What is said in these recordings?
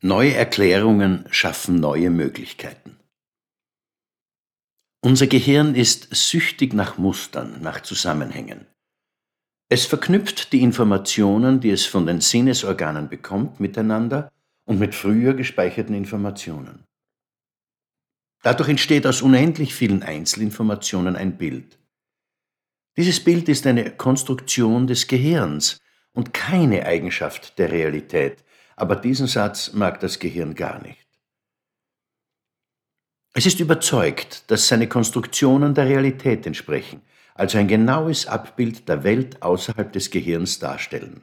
Neue Erklärungen schaffen neue Möglichkeiten. Unser Gehirn ist süchtig nach Mustern, nach Zusammenhängen. Es verknüpft die Informationen, die es von den Sinnesorganen bekommt, miteinander und mit früher gespeicherten Informationen. Dadurch entsteht aus unendlich vielen Einzelinformationen ein Bild. Dieses Bild ist eine Konstruktion des Gehirns und keine Eigenschaft der Realität, aber diesen Satz mag das Gehirn gar nicht. Es ist überzeugt, dass seine Konstruktionen der Realität entsprechen, also ein genaues Abbild der Welt außerhalb des Gehirns darstellen.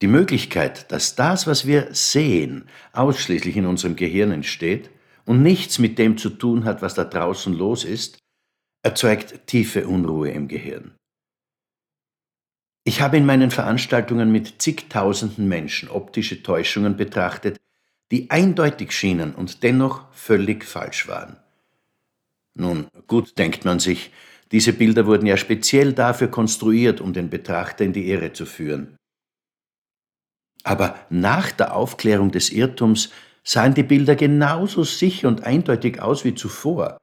Die Möglichkeit, dass das, was wir sehen, ausschließlich in unserem Gehirn entsteht und nichts mit dem zu tun hat, was da draußen los ist, erzeugt tiefe Unruhe im Gehirn. Ich habe in meinen Veranstaltungen mit zigtausenden Menschen optische Täuschungen betrachtet, die eindeutig schienen und dennoch völlig falsch waren. Nun, gut denkt man sich, diese Bilder wurden ja speziell dafür konstruiert, um den Betrachter in die Irre zu führen. Aber nach der Aufklärung des Irrtums sahen die Bilder genauso sicher und eindeutig aus wie zuvor.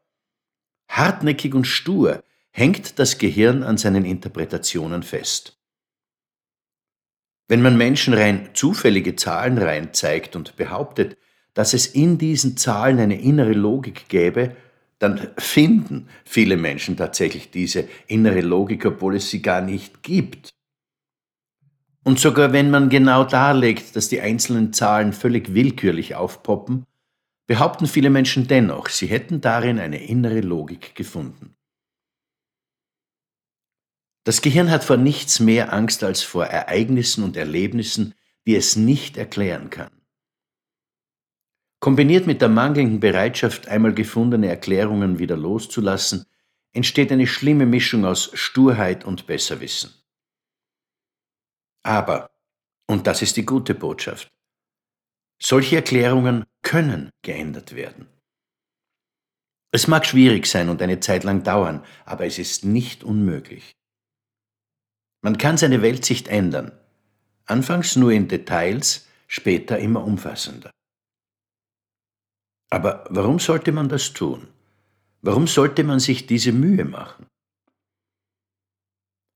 Hartnäckig und stur hängt das Gehirn an seinen Interpretationen fest. Wenn man Menschen rein zufällige Zahlenreihen zeigt und behauptet, dass es in diesen Zahlen eine innere Logik gäbe, dann finden viele Menschen tatsächlich diese innere Logik, obwohl es sie gar nicht gibt. Und sogar wenn man genau darlegt, dass die einzelnen Zahlen völlig willkürlich aufpoppen, behaupten viele Menschen dennoch, sie hätten darin eine innere Logik gefunden. Das Gehirn hat vor nichts mehr Angst als vor Ereignissen und Erlebnissen, die es nicht erklären kann. Kombiniert mit der mangelnden Bereitschaft, einmal gefundene Erklärungen wieder loszulassen, entsteht eine schlimme Mischung aus Sturheit und Besserwissen. Aber, und das ist die gute Botschaft, solche Erklärungen können geändert werden. Es mag schwierig sein und eine Zeit lang dauern, aber es ist nicht unmöglich. Man kann seine Weltsicht ändern, anfangs nur in Details, später immer umfassender. Aber warum sollte man das tun? Warum sollte man sich diese Mühe machen?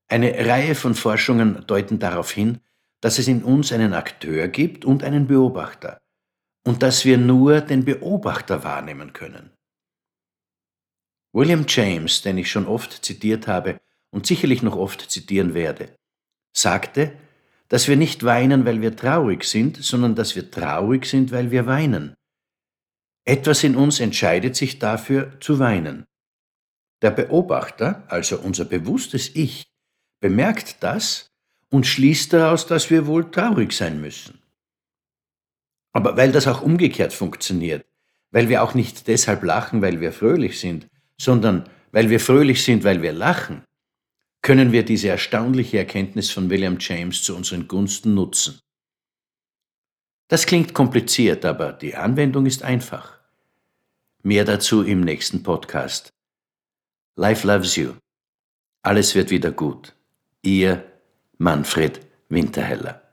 Eine Reihe von Forschungen deuten darauf hin, dass es in uns einen Akteur gibt und einen Beobachter und dass wir nur den Beobachter wahrnehmen können. William James, den ich schon oft zitiert habe, und sicherlich noch oft zitieren werde, sagte, dass wir nicht weinen, weil wir traurig sind, sondern dass wir traurig sind, weil wir weinen. Etwas in uns entscheidet sich dafür zu weinen. Der Beobachter, also unser bewusstes Ich, bemerkt das und schließt daraus, dass wir wohl traurig sein müssen. Aber weil das auch umgekehrt funktioniert, weil wir auch nicht deshalb lachen, weil wir fröhlich sind, sondern weil wir fröhlich sind, weil wir lachen, können wir diese erstaunliche Erkenntnis von William James zu unseren Gunsten nutzen. Das klingt kompliziert, aber die Anwendung ist einfach. Mehr dazu im nächsten Podcast. Life loves you. Alles wird wieder gut. Ihr Manfred Winterheller.